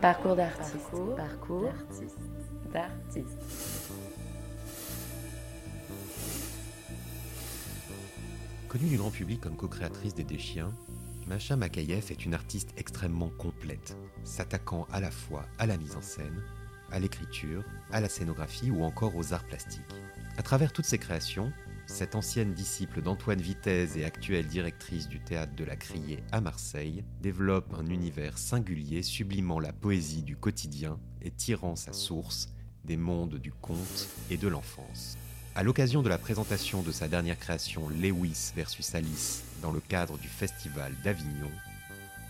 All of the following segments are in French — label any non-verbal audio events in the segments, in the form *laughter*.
Parcours d'artiste. Parcours, d'artiste. Connue du grand public comme co-créatrice des Déchiens, Macha Makayev est une artiste extrêmement complète, s'attaquant à la fois à la mise en scène, à l'écriture, à la scénographie ou encore aux arts plastiques. À travers toutes ses créations, cette ancienne disciple d'Antoine Vitesse et actuelle directrice du théâtre de la Criée à Marseille développe un univers singulier sublimant la poésie du quotidien et tirant sa source des mondes du conte et de l'enfance. À l'occasion de la présentation de sa dernière création Lewis versus Alice dans le cadre du Festival d'Avignon,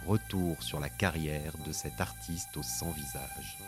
retour sur la carrière de cet artiste au sans visage.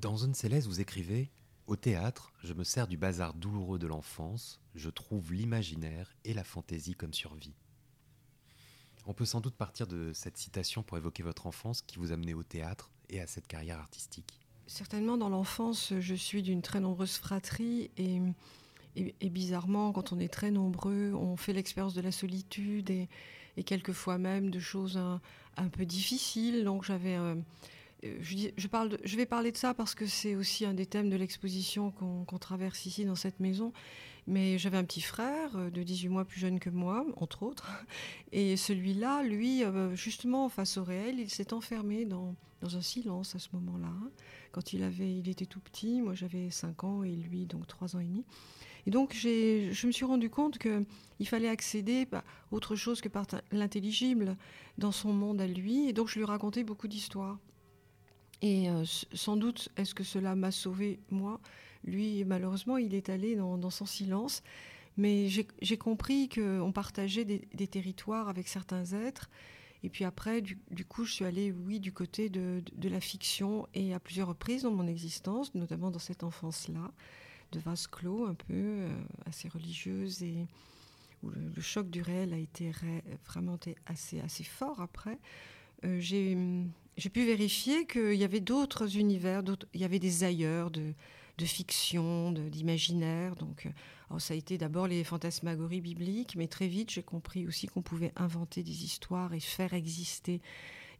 Dans Zone Céleste, vous écrivez Au théâtre, je me sers du bazar douloureux de l'enfance, je trouve l'imaginaire et la fantaisie comme survie. On peut sans doute partir de cette citation pour évoquer votre enfance qui vous a mené au théâtre et à cette carrière artistique. Certainement, dans l'enfance, je suis d'une très nombreuse fratrie et, bizarrement, quand on est très nombreux, on fait l'expérience de la solitude et, quelquefois même de choses un, un peu difficiles. Donc j'avais euh, je, parle je, vais parler de ça parce que c'est aussi un des thèmes de l'exposition qu'on traverse ici dans cette maison. Mais j'avais un petit frère euh, de 18 mois plus jeune que moi, entre autres. *laughs* Et celui-là, lui, euh, justement, face au réel, il s'est enfermé dans, un silence à ce moment-là. Quand il, avait, il était tout petit, moi j'avais 5 ans et lui, donc 3 ans et demi. Et donc je me suis rendu compte qu'il fallait accéder à autre chose que par l'intelligible dans son monde à lui. Et donc je lui racontais beaucoup d'histoires. Et euh, sans doute, est-ce que cela m'a sauvé, moi? Lui, malheureusement, il est allé dans, son silence. Mais j'ai compris qu'on partageait des, territoires avec certains êtres. Et puis après, du, coup, je suis allée, oui, du côté de, la fiction et à plusieurs reprises dans mon existence, notamment dans cette enfance-là, de vase clos, un peu euh, assez religieuse et où le, choc du réel a été vraiment assez, assez fort après. Euh, j'ai j'ai pu vérifier qu'il y avait d'autres univers, il y avait des ailleurs de, fiction, d'imaginaire. Donc, euh, ça a été d'abord les fantasmagories bibliques, mais très vite, j'ai compris aussi qu'on pouvait inventer des histoires et faire exister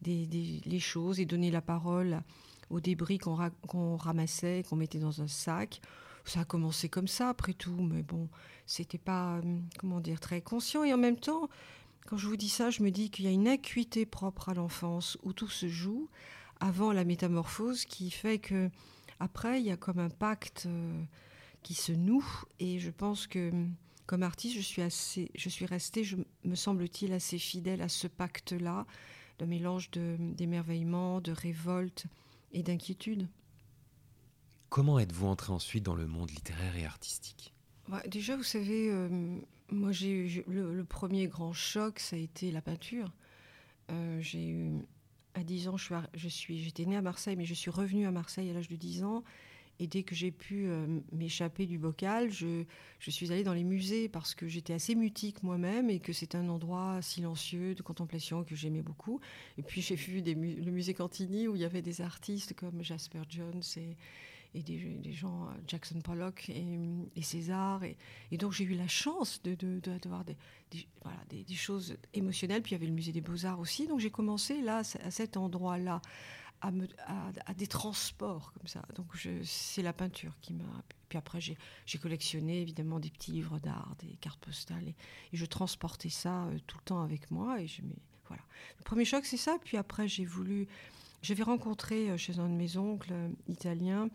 des, les choses et donner la parole aux débris qu'on ramassait, qu'on mettait dans un sac. Ça a commencé comme ça, après tout, mais bon, c'était pas, euh, comment dire, très conscient. Et en même temps, quand je vous dis ça, je me dis qu'il y a une acuité propre à l'enfance où tout se joue avant la métamorphose qui fait que après il y a comme un pacte euh, qui se noue et je pense que comme artiste je suis assez je suis restée je, me semble-t-il assez fidèle à ce pacte là de mélange d'émerveillement de, révolte et d'inquiétude. Comment êtes-vous entré ensuite dans le monde littéraire et artistique? Déjà, vous savez, euh, moi, j'ai eu le, premier grand choc, ça a été la peinture. Euh, j'ai eu à 10 ans, je suis, j'étais née à Marseille, mais je suis revenue à Marseille à l'âge de 10 ans. Et dès que j'ai pu euh, m'échapper du bocal, je, je, suis allée dans les musées parce que j'étais assez mutique moi-même et que c'est un endroit silencieux de contemplation que j'aimais beaucoup. Et puis j'ai vu le musée Cantini où il y avait des artistes comme Jasper Jones et, et des, gens, euh, Jackson Pollock et, César. Et, donc j'ai eu la chance d'avoir de, des, voilà, des, choses émotionnelles. Puis il y avait le musée des beaux-arts aussi. Donc j'ai commencé là, à cet endroit-là, à, des transports comme ça. Donc c'est la peinture qui m'a... Puis après j'ai collectionné évidemment des petits livres d'art, des cartes postales. Et, je transportais ça euh, tout le temps avec moi. Et je, voilà. Le premier choc c'est ça. Puis après j'ai voulu j'avais rencontré chez un de mes oncles italiens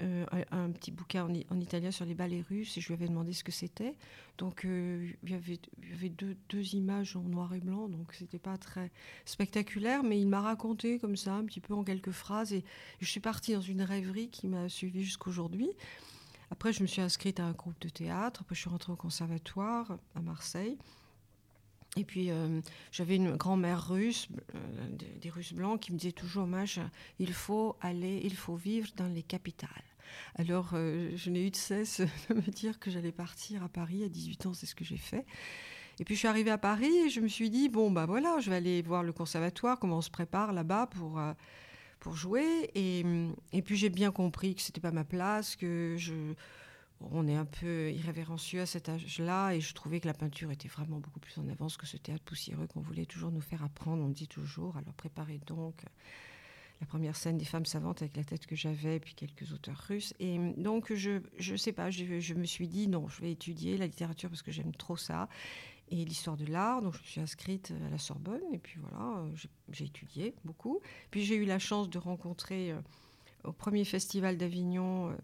euh, un, petit bouquin en, italien sur les ballets russes et je lui avais demandé ce que c'était. Donc euh, il y avait, deux, images en noir et blanc, donc c'était pas très spectaculaire, mais il m'a raconté comme ça, un petit peu en quelques phrases, et je suis partie dans une rêverie qui m'a suivie jusqu'aujourd'hui. Après, je me suis inscrite à un groupe de théâtre, après je suis rentrée au conservatoire à Marseille. Et puis, euh, j'avais une grand-mère russe, des, Russes blancs, qui me disait toujours, il faut aller, il faut vivre dans les capitales. Alors, euh, je n'ai eu de cesse *laughs* de me dire que j'allais partir à Paris à 18 ans, c'est ce que j'ai fait. Et puis je suis arrivée à Paris et je me suis dit, bon, bah voilà, je vais aller voir le conservatoire, comment on se prépare là-bas pour, euh, pour jouer. Et, puis j'ai bien compris que c'était pas ma place, que je, on est un peu irrévérencieux à cet âge-là et je trouvais que la peinture était vraiment beaucoup plus en avance que ce théâtre poussiéreux qu'on voulait toujours nous faire apprendre. On dit toujours, alors préparez donc la première scène des femmes savantes avec la tête que j'avais, puis quelques auteurs russes. Et donc, je ne sais pas, je, je, me suis dit, non, je vais étudier la littérature parce que j'aime trop ça, et l'histoire de l'art. Donc, je me suis inscrite à la Sorbonne, et puis voilà, j'ai étudié beaucoup. Puis, j'ai eu la chance de rencontrer euh, au premier festival d'Avignon euh,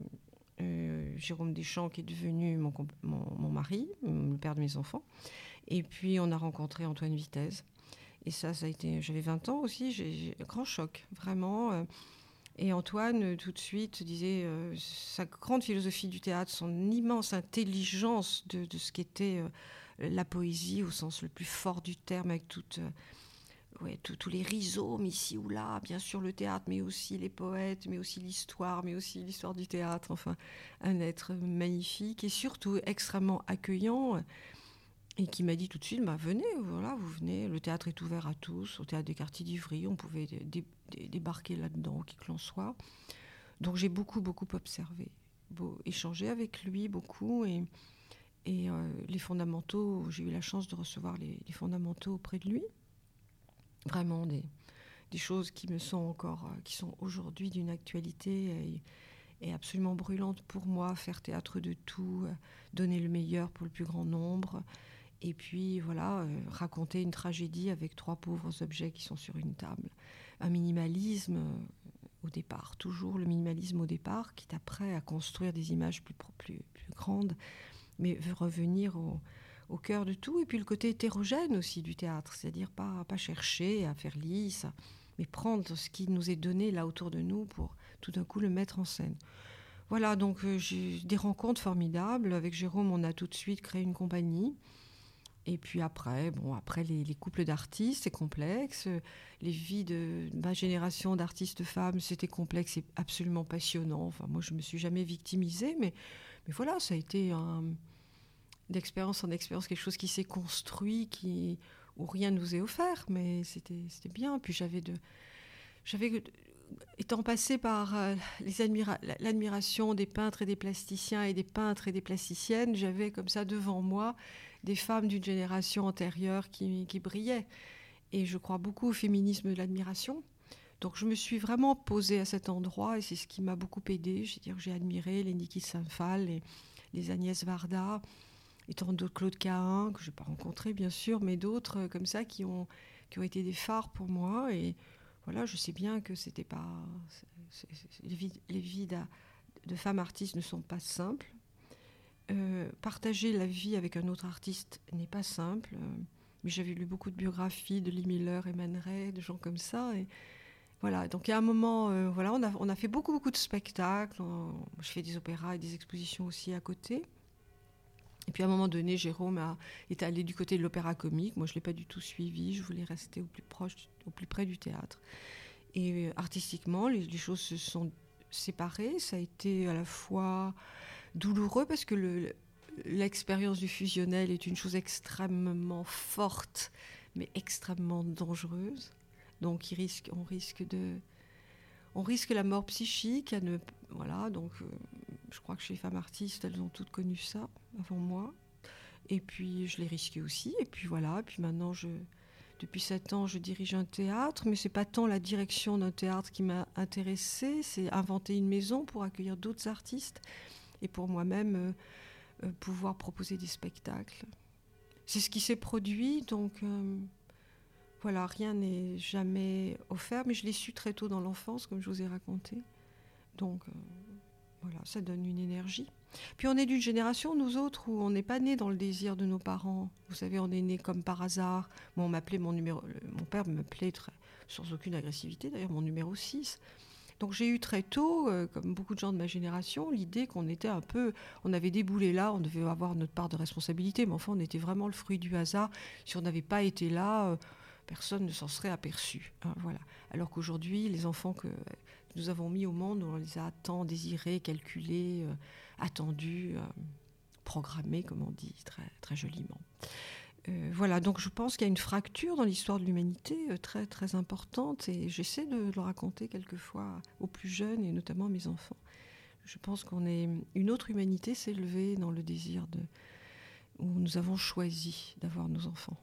euh, Jérôme Deschamps, qui est devenu mon, mon, mon, mari, le père de mes enfants. Et puis, on a rencontré Antoine Vitesse et ça, ça a été. J'avais 20 ans aussi, j'ai grand choc, vraiment. Euh. Et Antoine, euh, tout de suite, disait euh, sa grande philosophie du théâtre, son immense intelligence de, ce qu'était la poésie au sens le plus fort du terme, avec toutes. Ouais, tous les rhizomes ici ou là, bien sûr le théâtre, mais aussi les poètes, mais aussi l'histoire, mais aussi l'histoire du théâtre. Enfin, un être magnifique et surtout extrêmement accueillant et qui m'a dit tout de suite bah, venez, voilà, vous venez, le théâtre est ouvert à tous, au théâtre des quartiers d'Ivry, on pouvait débarquer là-dedans, qui que l'on soit. Donc j'ai beaucoup, beaucoup observé, échangé avec lui beaucoup, et, euh, les fondamentaux, j'ai eu la chance de recevoir les, fondamentaux auprès de lui. Vraiment des, choses qui me sont encore, euh, qui sont aujourd'hui d'une actualité. Et, et absolument brûlante pour moi, faire théâtre de tout, euh, donner le meilleur pour le plus grand nombre, et puis voilà, euh, raconter une tragédie avec trois pauvres objets qui sont sur une table. Un minimalisme euh, au départ, toujours le minimalisme au départ, qui après à construire des images plus, grandes, mais veut revenir au, cœur de tout. Et puis le côté hétérogène aussi du théâtre, c'est-à-dire pas, pas chercher à faire lisse, mais prendre ce qui nous est donné là autour de nous pour tout d'un coup le mettre en scène. Voilà, donc euh, j'ai des rencontres formidables. Avec Jérôme, on a tout de suite créé une compagnie. Et puis après, bon, après les, couples d'artistes, c'est complexe. Les vies de ma génération d'artistes femmes, c'était complexe et absolument passionnant. Enfin, moi, je me suis jamais victimisée, mais, mais voilà, ça a été d'expérience en expérience quelque chose qui s'est construit, qui où rien ne nous est offert, mais c'était bien. Puis j'avais étant passé par euh, l'admiration des peintres et des plasticiens et des peintres et des plasticiennes, j'avais comme ça devant moi des femmes d'une génération antérieure qui, brillaient. Et je crois beaucoup au féminisme de l'admiration. Donc je me suis vraiment posée à cet endroit et c'est ce qui m'a beaucoup aidée. J'ai admiré les Niki Saint-Phal, les, les, Agnès Varda, et tant d'autres, Claude Cahin, que je n'ai pas rencontré bien sûr, mais d'autres euh, comme ça qui ont, qui ont été des phares pour moi. Et voilà, je sais bien que c'était pas. les vies, de femmes artistes ne sont pas simples. Euh, partager la vie avec un autre artiste n'est pas simple. Mais j'avais lu beaucoup de biographies de Lee Miller et Man Ray, de gens comme ça. Et voilà. Donc, à un moment, euh, voilà, on a, on a, fait beaucoup, beaucoup de spectacles. je fais des opéras et des expositions aussi à côté. Et puis, à un moment donné, Jérôme est allé du côté de l'opéra comique. Moi, je ne l'ai pas du tout suivi. Je voulais rester au plus proche, au plus près du théâtre. Et artistiquement, les, choses se sont séparées. Ça a été à la fois douloureux parce que l'expérience du fusionnel est une chose extrêmement forte, mais extrêmement dangereuse. Donc, on risque de, on risque la mort psychique. Voilà, donc, euh, je crois que chez femmes artistes, elles ont toutes connu ça avant moi. Et puis, je l'ai risqué aussi. Et puis voilà. Puis maintenant, depuis sept ans, je dirige un théâtre, mais c'est pas tant la direction d'un théâtre qui m'a intéressée, c'est inventer une maison pour accueillir d'autres artistes et pour moi-même euh, euh, pouvoir proposer des spectacles. C'est ce qui s'est produit, donc euh, voilà, rien n'est jamais offert, mais je l'ai su très tôt dans l'enfance, comme je vous ai raconté. Donc, voilà, ça donne une énergie. Puis on est d'une génération, nous autres, où on n'est pas né dans le désir de nos parents. Vous savez, on est né comme par hasard. Moi, on m'appelait mon numéro. Mon père m'appelait sans aucune agressivité, d'ailleurs, mon numéro 6. Donc j'ai eu très tôt, euh, comme beaucoup de gens de ma génération, l'idée qu'on était un peu, on avait déboulé là, on devait avoir notre part de responsabilité, mais enfin on était vraiment le fruit du hasard. Si on n'avait pas été là, euh, personne ne s'en serait aperçu. Hein, voilà. Alors qu'aujourd'hui, les enfants que nous avons mis au monde, on les a tant désirés, calculés, euh, attendus, programmés, comme on dit très, très joliment. Euh, voilà, donc je pense qu'il y a une fracture dans l'histoire de l'humanité euh, très très importante et j'essaie de le raconter quelquefois aux plus jeunes et notamment à mes enfants. Je pense qu'on est une autre humanité s'est dans le désir de où nous avons choisi d'avoir nos enfants.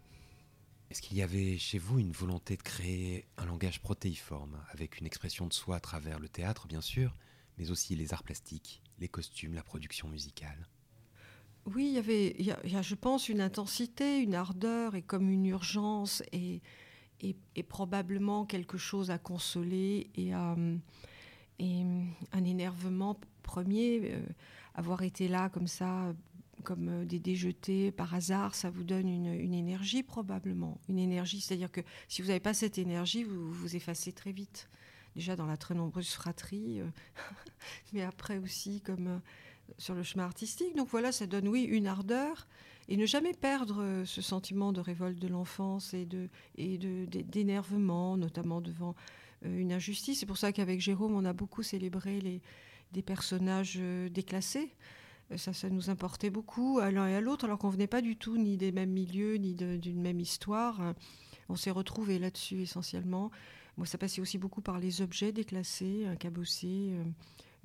Est-ce qu'il y avait chez vous une volonté de créer un langage protéiforme avec une expression de soi à travers le théâtre bien sûr, mais aussi les arts plastiques, les costumes, la production musicale? Oui, il y avait, il y, a, je pense, une intensité, une ardeur et comme une urgence et, et, probablement quelque chose à consoler et, un énervement premier. Euh, avoir été là comme ça, comme euh, des déjetés par hasard, ça vous donne une, énergie probablement. Une énergie, c'est-à-dire que si vous n'avez pas cette énergie, vous vous effacez très vite. Déjà dans la très nombreuse fratrie, euh, *laughs* mais après aussi comme sur le chemin artistique. Donc voilà, ça donne, oui, une ardeur et ne jamais perdre euh, ce sentiment de révolte de l'enfance et de d'énervement, notamment devant euh, une injustice. C'est pour ça qu'avec Jérôme, on a beaucoup célébré les des personnages euh, déclassés. Ça, ça nous importait beaucoup à l'un et à l'autre, alors qu'on venait pas du tout ni des mêmes milieux, ni d'une même histoire. On s'est retrouvés là-dessus essentiellement. Moi, ça passait aussi beaucoup par les objets déclassés, cabossés,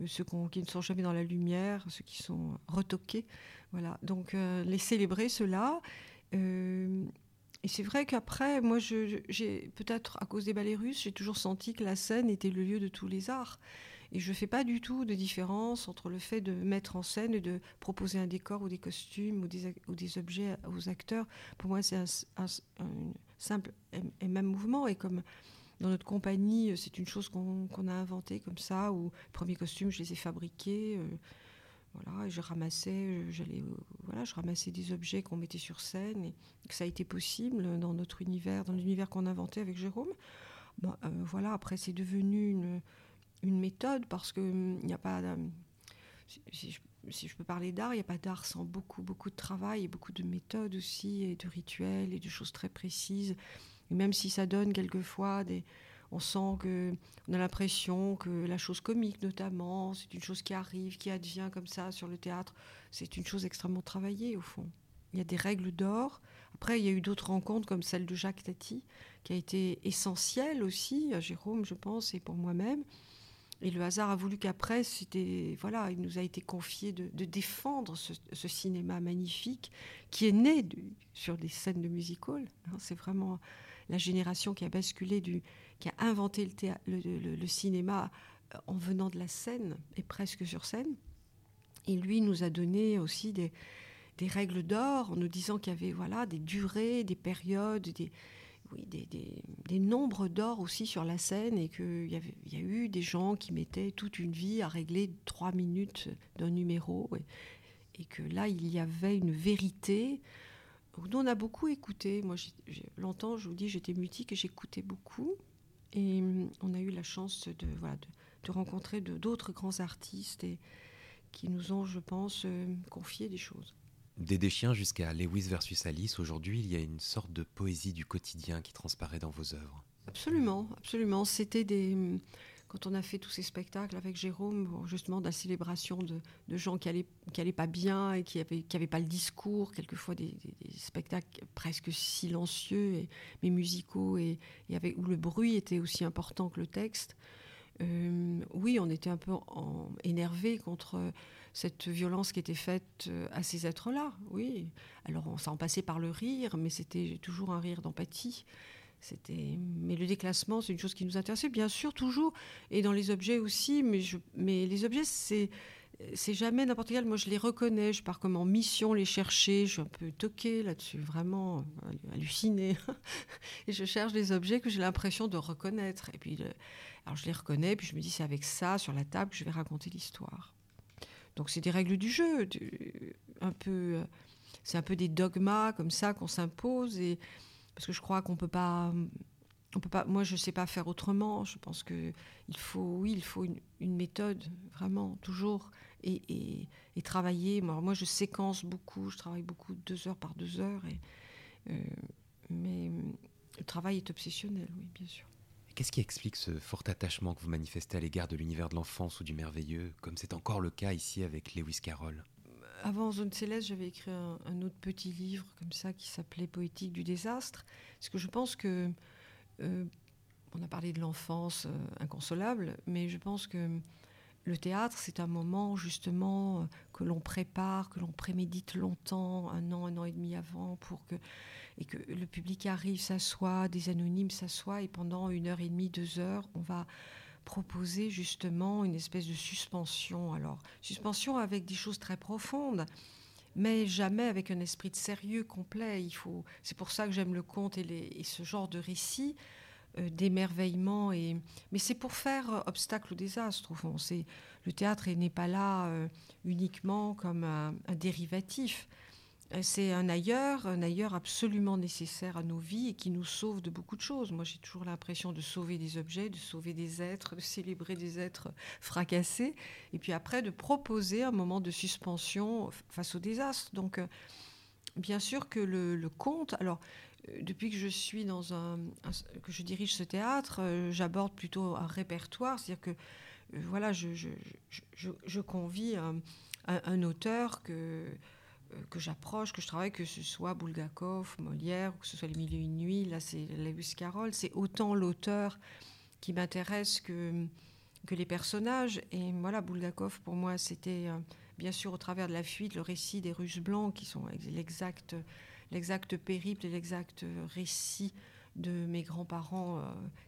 euh, ceux qui ne sont jamais dans la lumière, ceux qui sont retoqués. Voilà. Donc euh, les célébrer. Euh, et c'est vrai qu'après, moi, j'ai peut-être à cause des ballets russes, j'ai toujours senti que la scène était le lieu de tous les arts. Et je ne fais pas du tout de différence entre le fait de mettre en scène et de proposer un décor ou des costumes ou des, ou des objets aux acteurs. Pour moi, c'est un, simple et même mouvement. Et comme dans notre compagnie, euh, c'est une chose qu'on a inventée comme ça, où les premiers costumes, je les ai fabriqués. Euh, voilà, je ramassais, euh, j'allais, voilà, je ramassais des objets qu'on mettait sur scène et que ça a été possible dans notre univers, dans l'univers qu'on inventait avec Jérôme. voilà, après c'est devenu une, une, méthode parce que hum, il n'y a pas, si, je, si, je, peux parler d'art, il n'y a pas d'art sans beaucoup, beaucoup de travail et beaucoup de méthodes aussi et de rituels et de choses très précises même si ça donne quelquefois des. On sent que on a l'impression que la chose comique, notamment, c'est une chose qui arrive, qui advient comme ça sur le théâtre. C'est une chose extrêmement travaillée au fond. Il y a des règles d'or. Après, il y a eu d'autres rencontres comme celle de Jacques Tati, qui a été essentielle aussi à Jérôme, je pense, et pour moi-même. Et le hasard a voulu qu'après, voilà, il nous a été confié de, défendre ce, cinéma magnifique qui est né sur des scènes de music. Hein. c'est vraiment la génération qui a basculé, qui a inventé le, le, cinéma euh, en venant de la scène et presque sur scène. Et lui nous a donné aussi des, des règles d'or en nous disant qu'il y avait voilà, des durées, des périodes, des, oui, des, nombres d'or aussi sur la scène et qu'il y, a eu des gens qui mettaient toute une vie à régler trois minutes d'un numéro et, que là, il y avait une vérité nous, on a beaucoup écouté. Moi, longtemps, je vous dis, j'étais mutique et j'écoutais beaucoup. Et hum, on a eu la chance de, voilà, de, rencontrer d'autres grands artistes et, qui nous ont, je pense, euh, confié des choses. Des déchiens jusqu'à Lewis versus Alice, aujourd'hui, il y a une sorte de poésie du quotidien qui transparaît dans vos œuvres. Absolument, absolument. C'était des hum, quand on a fait tous ces spectacles avec Jérôme, justement, de la célébration de, gens qui n'allaient pas bien et qui n'avaient pas le discours, quelquefois des, spectacles presque silencieux, et, mais musicaux, et, où le bruit était aussi important que le texte. Euh, oui, on était un peu énervé contre cette violence qui était faite euh, à ces êtres-là, oui. Alors, on s'en passait par le rire, mais c'était toujours un rire d'empathie. C'était, mais le déclassement, c'est une chose qui nous intéressait, bien sûr, toujours, et dans les objets aussi. Mais les objets, c'est, c'est jamais n'importe quel. Moi, je les reconnais. Je pars comme en mission les chercher. Je suis un peu toquée là-dessus, vraiment euh, hallucinée. *laughs* et je cherche des objets que j'ai l'impression de reconnaître. Et puis, alors je les reconnais. Puis je me dis, c'est avec ça sur la table que je vais raconter l'histoire. Donc, c'est des règles du jeu, un peu. Euh, c'est un peu des dogmas comme ça qu'on s'impose et parce que je crois qu'on peut pas on peut pas moi je sais pas faire autrement je pense que il faut oui il faut une méthode vraiment toujours et, travailler. Moi, moi, je séquence beaucoup, je travaille beaucoup deux heures par deux heures. Et, euh, mais le travail est obsessionnel, oui, bien sûr. Qu'est-ce qui explique ce fort attachement que vous manifestez à l'égard de l'univers de l'enfance ou du merveilleux, comme c'est encore le cas ici avec Lewis Carroll? Avant Zone Céleste, j'avais écrit un, autre petit livre comme ça qui s'appelait Poétique du désastre. Parce que je pense que. Euh, on a parlé de l'enfance euh, inconsolable, mais je pense que le théâtre, c'est un moment justement euh, que l'on prépare, que l'on prémédite longtemps, un an, un an et demi avant, pour que et que le public arrive, s'assoit, des anonymes s'assoient, et pendant une heure et demie, deux heures, on va proposer justement une espèce de suspension. Alors, suspension avec des choses très profondes, mais jamais avec un esprit de sérieux complet. Il faut. C'est pour ça que j'aime le conte et, ce genre de récit d'émerveillement. Et... Mais c'est pour faire obstacle au désastre, au fond. Le théâtre n'est pas là euh, uniquement comme un, dérivatif. Euh, c'est un ailleurs, un ailleurs absolument nécessaire à nos vies et qui nous sauve de beaucoup de choses. Moi, j'ai toujours l'impression de sauver des objets, de sauver des êtres, de célébrer des êtres fracassés, et puis après de proposer un moment de suspension face au désastre. Donc, bien sûr que le, le conte, alors euh, depuis que je suis dans un, que je dirige ce théâtre, euh, j'aborde plutôt un répertoire, c'est-à-dire que euh, voilà, je, je, je, je convie un, un, auteur que que j'approche, que je travaille, que ce soit Bulgakov, Molière, ou que ce soit Les Mille et Une Nuits, là c'est Lewis Carroll, c'est autant l'auteur qui m'intéresse que, que les personnages. Et voilà, Bulgakov, pour moi, c'était bien sûr au travers de la fuite, le récit des Russes blancs, qui sont l'exact l'exact périple et l'exact récit de mes grands-parents euh,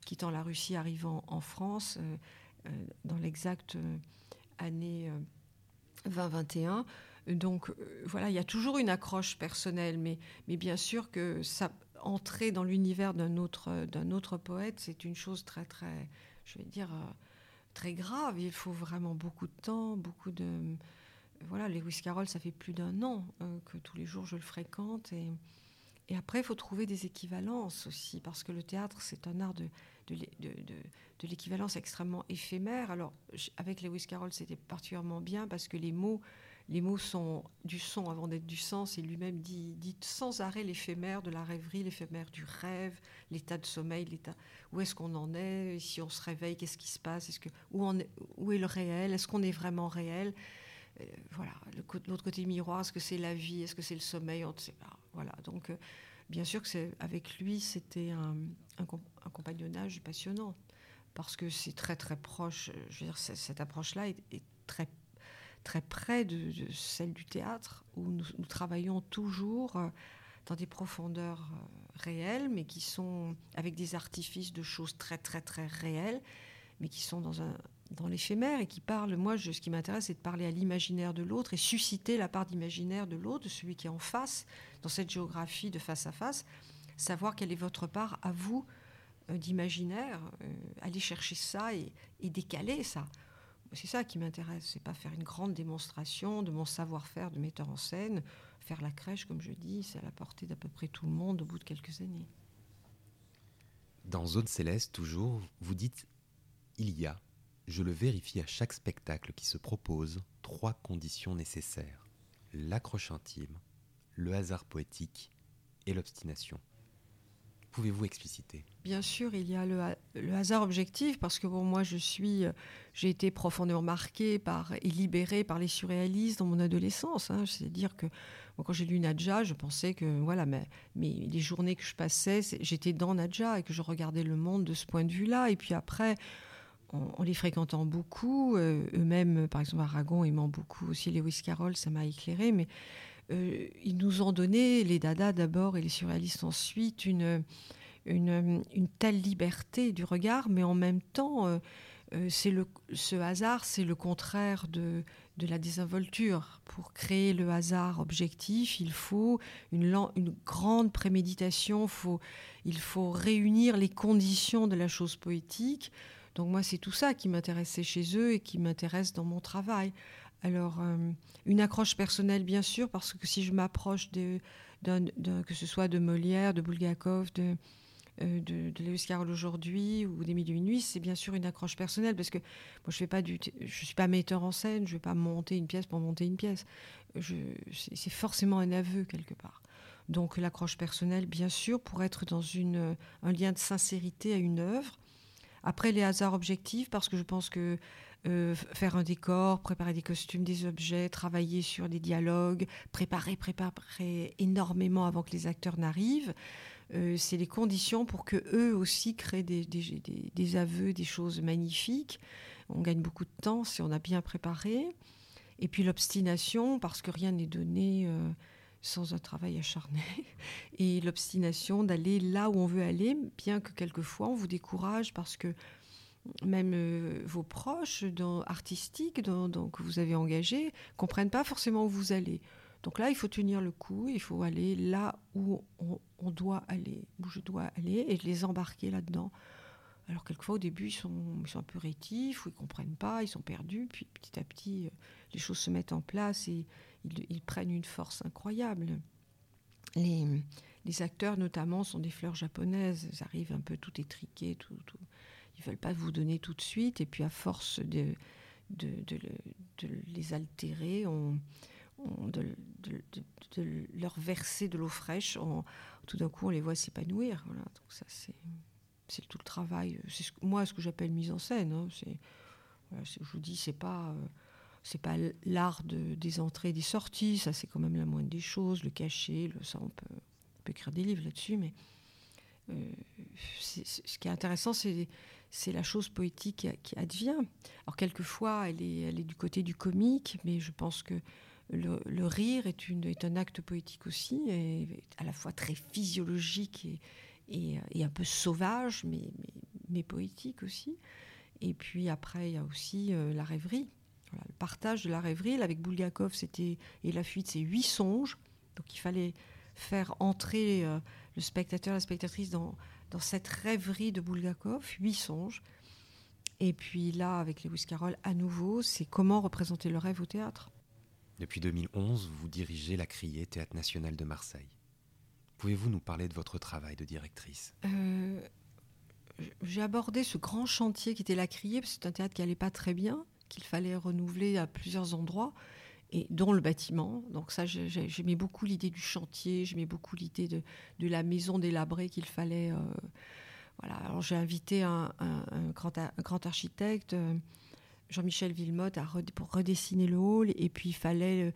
quittant la Russie, arrivant en France, euh, euh, dans l'exacte année 2021. Donc voilà, il y a toujours une accroche personnelle, mais, mais bien sûr que ça entrer dans l'univers d'un autre, d'un autre poète, c'est une chose très, très, je vais dire, très grave. Il faut vraiment beaucoup de temps, beaucoup de, voilà, Lewis Carroll, ça fait plus d'un an euh, que tous les jours je le fréquente. Et, après, il faut trouver des équivalences aussi, parce que le théâtre, c'est un art de, de, l'équivalence extrêmement éphémère. Alors, avec Lewis Carroll, c'était particulièrement bien, parce que les mots, les mots sont du son avant d'être du sens, et lui-même dit, sans arrêt l'éphémère de la rêverie, l'éphémère du rêve, l'état de sommeil, l'état où est-ce qu'on en est, si on se réveille, qu'est-ce qui se passe, est-ce que, où, est, le réel, est-ce qu'on est vraiment réel? Voilà, l'autre côté du miroir, est-ce que c'est la vie, est-ce que c'est le sommeil, on ne sait pas. Voilà, donc euh, bien sûr que c'est, avec lui, c'était un, un, compagnonnage passionnant, parce que c'est très très proche, euh, je veux dire, cette approche-là est, très, très près de, celle du théâtre, où nous, nous, travaillons toujours dans des profondeurs réelles, mais qui sont avec des artifices de choses très très très réelles, mais qui sont dans un, dans l'éphémère et qui parle, moi, ce qui m'intéresse, c'est de parler à l'imaginaire de l'autre et susciter la part d'imaginaire de l'autre, celui qui est en face, dans cette géographie de face à face, savoir quelle est votre part à vous euh, d'imaginaire, euh, aller chercher ça et, décaler ça. C'est ça qui m'intéresse, c'est pas faire une grande démonstration de mon savoir-faire de metteur en scène, faire la crèche, comme je dis, c'est à la portée d'à peu près tout le monde au bout de quelques années. Dans Zone Céleste, toujours, vous dites il y a je le vérifie à chaque spectacle qui se propose, trois conditions nécessaires. L'accroche intime, le hasard poétique et l'obstination. Pouvez-vous expliciter? Bien sûr, il y a le, hasard objectif parce que bon, moi, je suis, j'ai été profondément marquée par et libérée par les surréalistes dans mon adolescence. Hein. C'est-à-dire que quand j'ai lu Nadja, je pensais que voilà, mais les journées que je passais, j'étais dans Nadja et que je regardais le monde de ce point de vue-là. Et puis après, en, les fréquentant beaucoup, euh, eux-mêmes, par exemple Aragon aimant beaucoup aussi Lewis Carroll, ça m'a éclairé, mais euh, ils nous ont donné, les Dada d'abord et les surréalistes ensuite, une, une, telle liberté du regard, mais en même temps, euh, c'est le, ce hasard, c'est le contraire de, de la désinvolture. Pour créer le hasard objectif, il faut une, une grande préméditation, faut, il faut réunir les conditions de la chose poétique. Donc moi, c'est tout ça qui m'intéressait chez eux et qui m'intéresse dans mon travail. Alors, euh, une accroche personnelle, bien sûr, parce que si je m'approche de, que ce soit de Molière, de Bulgakov, de, euh, de, Lewis Carroll aujourd'hui ou des Mille Nuits, c'est bien sûr une accroche personnelle parce que moi je je suis pas metteur en scène, je vais pas monter une pièce pour monter une pièce. C'est forcément un aveu quelque part. Donc l'accroche personnelle, bien sûr, pour être dans un lien de sincérité à une œuvre. Après les hasards objectifs, parce que je pense que euh, faire un décor, préparer des costumes, des objets, travailler sur des dialogues, préparer, préparer énormément avant que les acteurs n'arrivent. Euh, c'est les conditions pour que eux aussi créent des, aveux, des choses magnifiques. On gagne beaucoup de temps si on a bien préparé. Et puis l'obstination, parce que rien n'est donné euh, sans un travail acharné. *laughs* Et l'obstination d'aller là où on veut aller, bien que quelquefois on vous décourage parce que même euh, vos proches artistiques que vous avez engagés comprennent pas forcément où vous allez. Donc là, il faut tenir le coup, il faut aller là où on, doit aller, où je dois aller, et les embarquer là-dedans. Alors quelquefois, au début, ils sont, ils sont un peu rétifs, ou ils comprennent pas, ils sont perdus, puis petit à petit, euh, les choses se mettent en place et ils, prennent une force incroyable. Les, acteurs, notamment, sont des fleurs japonaises, ils arrivent un peu tout étriqués, tout, tout ils veulent pas vous donner tout de suite. Et puis à force de, les altérer, de, leur verser de l'eau fraîche, tout d'un coup on les voit s'épanouir. Voilà. Donc ça c'est tout le travail. Moi ce que j'appelle mise en scène. Hein. Je vous dis c'est pas euh, c'est pas l'art de, des entrées et des sorties. Ça c'est quand même la moindre des choses. Le cachet, ça on peut, écrire des livres là-dessus, mais euh, ce qui est intéressant, c'est la chose poétique qui, advient. Alors quelquefois, elle est, du côté du comique, mais je pense que le, rire est, un acte poétique aussi, à la fois très physiologique et, un peu sauvage, mais, mais, poétique aussi. Et puis après, il y a aussi euh, la rêverie. Partage de la rêverie. avec Bulgakov, c'était et la fuite, c'est huit songes. Donc il fallait faire entrer euh, le spectateur, la spectatrice dans dans cette rêverie de Bulgakov, huit songes. Et puis là, avec Lewis Carroll, à nouveau, c'est comment représenter le rêve au théâtre. Depuis 2011, vous dirigez la Criée Théâtre National de Marseille. Pouvez-vous nous parler de votre travail de directrice? Euh, J'ai abordé ce grand chantier qui était la Criée, parce que c'est un théâtre qui n'allait pas très bien, qu'il fallait renouveler à plusieurs endroits et dont le bâtiment. Donc ça, j'aimais beaucoup l'idée du chantier, j'aimais beaucoup l'idée de, de, la maison délabrée qu'il fallait. Euh, voilà. Alors j'ai invité un, grand, un, grand, architecte, euh, Jean-Michel Villemotte, à pour redessiner le hall. Et puis il fallait euh,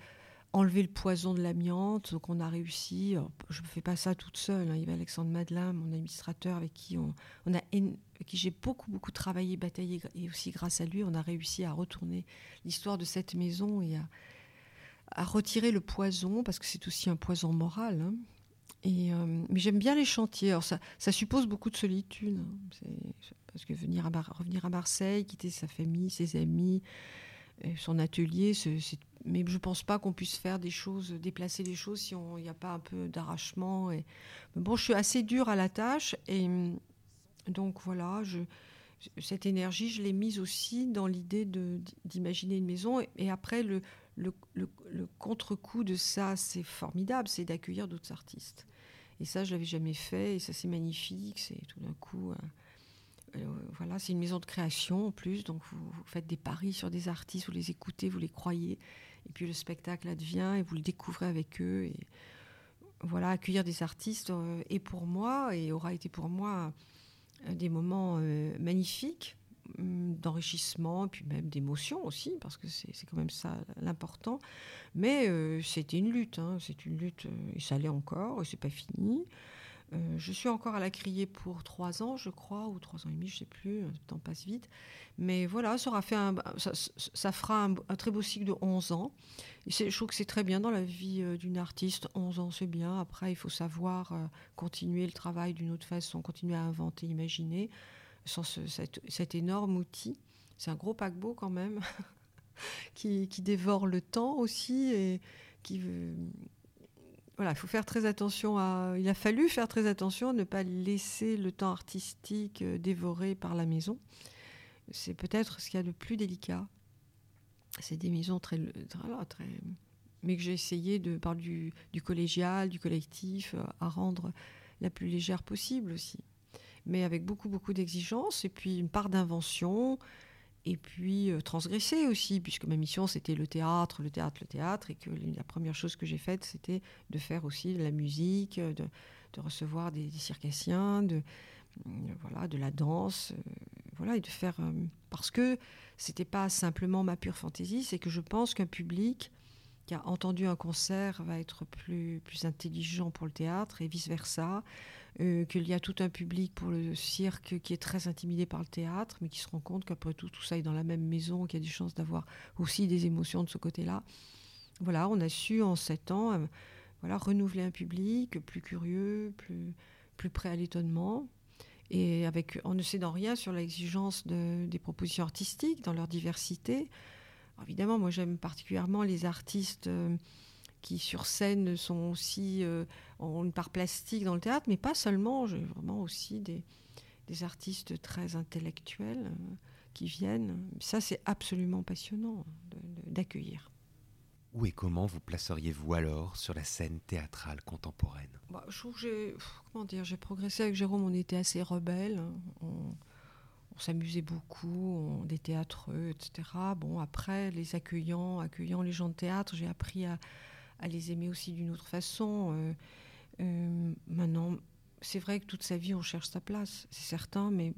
enlever le poison de l'amiante. Donc on a réussi. je ne fais pas ça toute seule. Hein. Il y avait Alexandre Madelin, mon administrateur, avec qui on, a qui j'ai beaucoup beaucoup travaillé, bataillé, et aussi grâce à lui, on a réussi à retourner l'histoire de cette maison et à, retirer le poison, parce que c'est aussi un poison moral. Hein. Et, euh, mais j'aime bien les chantiers. Ça, suppose beaucoup de solitude. Hein. Parce que venir à revenir à Marseille, quitter sa famille, ses amis, son atelier, mais je ne pense pas qu'on puisse faire des choses, déplacer les choses si il n'y a pas un peu d'arrachement. Et... bon, je suis assez dure à la tâche. Et donc voilà, cette énergie, je l'ai mise aussi dans l'idée d'imaginer une maison. Et, après, le, contre-coup de ça, c'est formidable, c'est d'accueillir d'autres artistes. Et ça, je l'avais jamais fait, et ça, c'est magnifique. C'est tout d'un coup, euh, voilà, c'est une maison de création en plus, donc vous, faites des paris sur des artistes, vous les écoutez, vous les croyez, et puis le spectacle advient et vous le découvrez avec eux. Voilà, accueillir des artistes euh, est pour moi et aura été pour moi des moments magnifiques Hum, d'enrichissement, puis même d'émotion aussi, parce que c'est quand même ça l'important. Mais euh, c'était une lutte, hein, c'est une lutte, euh, et ça l'est encore, et c'est pas fini. Euh, je suis encore à la crier pour trois ans, je crois, ou trois ans et demi, je sais plus, le temps passe vite. Mais voilà, ça, aura fait ça, fera un, très beau cycle de 11 ans. Je trouve que c'est très bien dans la vie d'une artiste. 11 ans, c'est bien. Après, il faut savoir continuer le travail d'une autre façon, continuer à inventer, imaginer sans cet, énorme outil. c'est un gros paquebot quand même, *laughs* qui, dévore le temps aussi et qui voilà, il faut faire très attention à. Il a fallu faire très attention à ne pas laisser le temps artistique euh, dévoré par la maison. C'est peut-être ce qu'il y a de plus délicat. C'est des maisons très, très, mais que j'ai essayé de par du, du collégial, du collectif, euh, à rendre la plus légère possible aussi. Mais avec beaucoup beaucoup d'exigences et puis une part d'invention et puis euh, transgresser aussi, puisque ma mission c'était le théâtre, le théâtre, le théâtre, et que la première chose que j'ai faite c'était de faire aussi de la musique, euh, de, recevoir des, circassiens, de, euh, voilà, de la danse, voilà, et de faire. parce que c'était pas simplement ma pure fantaisie, c'est que je pense qu'un public qui a entendu un concert va être plus, plus intelligent pour le théâtre et vice-versa. Euh, qu'il y a tout un public pour le cirque qui est très intimidé par le théâtre, mais qui se rend compte qu'après tout, tout ça est dans la même maison, qu'il y a des chances d'avoir aussi des émotions de ce côté-là. Voilà, on a su en sept ans euh, voilà, renouveler un public plus curieux, plus, plus prêt à l'étonnement, et avec, en ne cédant rien sur l'exigence de, des propositions artistiques dans leur diversité. Évidemment, moi j'aime particulièrement les artistes. Euh, qui sur scène sont aussi euh, ont une part plastique dans le théâtre, mais pas seulement. J'ai vraiment aussi des, des, artistes très intellectuels euh, qui viennent. Ça, c'est absolument passionnant d'accueillir. Où et comment vous placeriez-vous alors sur la scène théâtrale contemporaine? Bah, Je trouve que j'ai, comment dire, j'ai progressé avec Jérôme, on était assez rebelles. Hein. On, on s'amusait beaucoup, on, des théâtreux, etc. Bon, après, les accueillants, accueillant les gens de théâtre, j'ai appris à, les aimer aussi d'une autre façon. Euh, euh, maintenant, c'est vrai que toute sa vie, on cherche sa place, c'est certain, mais,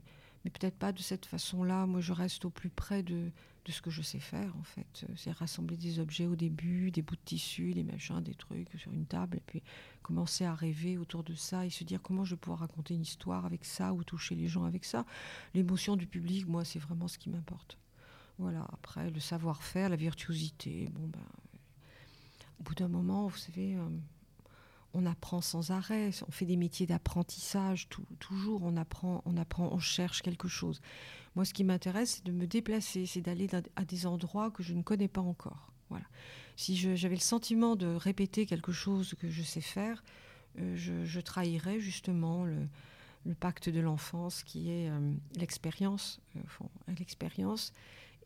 mais peut-être pas de cette façon-là. Moi, je reste au plus près de, ce que je sais faire, en fait. C'est rassembler des objets au début, des bouts de tissu, des machins, des trucs sur une table, et puis commencer à rêver autour de ça et se dire comment je vais pouvoir raconter une histoire avec ça ou toucher les gens avec ça. L'émotion du public, moi, c'est vraiment ce qui m'importe. Voilà, après, le savoir-faire, la virtuosité, bon, ben, au bout d'un moment, vous savez, euh, on apprend sans arrêt, on fait des métiers d'apprentissage, toujours on apprend, on apprend, on cherche quelque chose. Moi, ce qui m'intéresse, c'est de me déplacer, c'est d'aller à des endroits que je ne connais pas encore. Voilà. Si j'avais le sentiment de répéter quelque chose que je sais faire, euh, je, trahirais justement le, pacte de l'enfance qui est euh, l'expérience, l'expérience,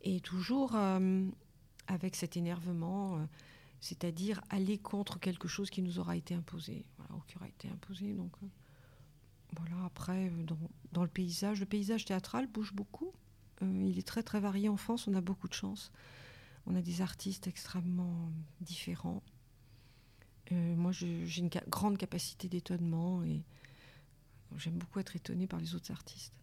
et toujours avec cet énervement c'est-à-dire aller contre quelque chose qui nous aura été imposé, voilà, qui aura été imposé. Euh, après, euh, dans, le paysage, le paysage théâtral bouge beaucoup. Euh, il est très très varié en France, on a beaucoup de chance. On a des artistes extrêmement différents. moi, j'ai une grande capacité d'étonnement et j'aime beaucoup être étonnée par les autres artistes.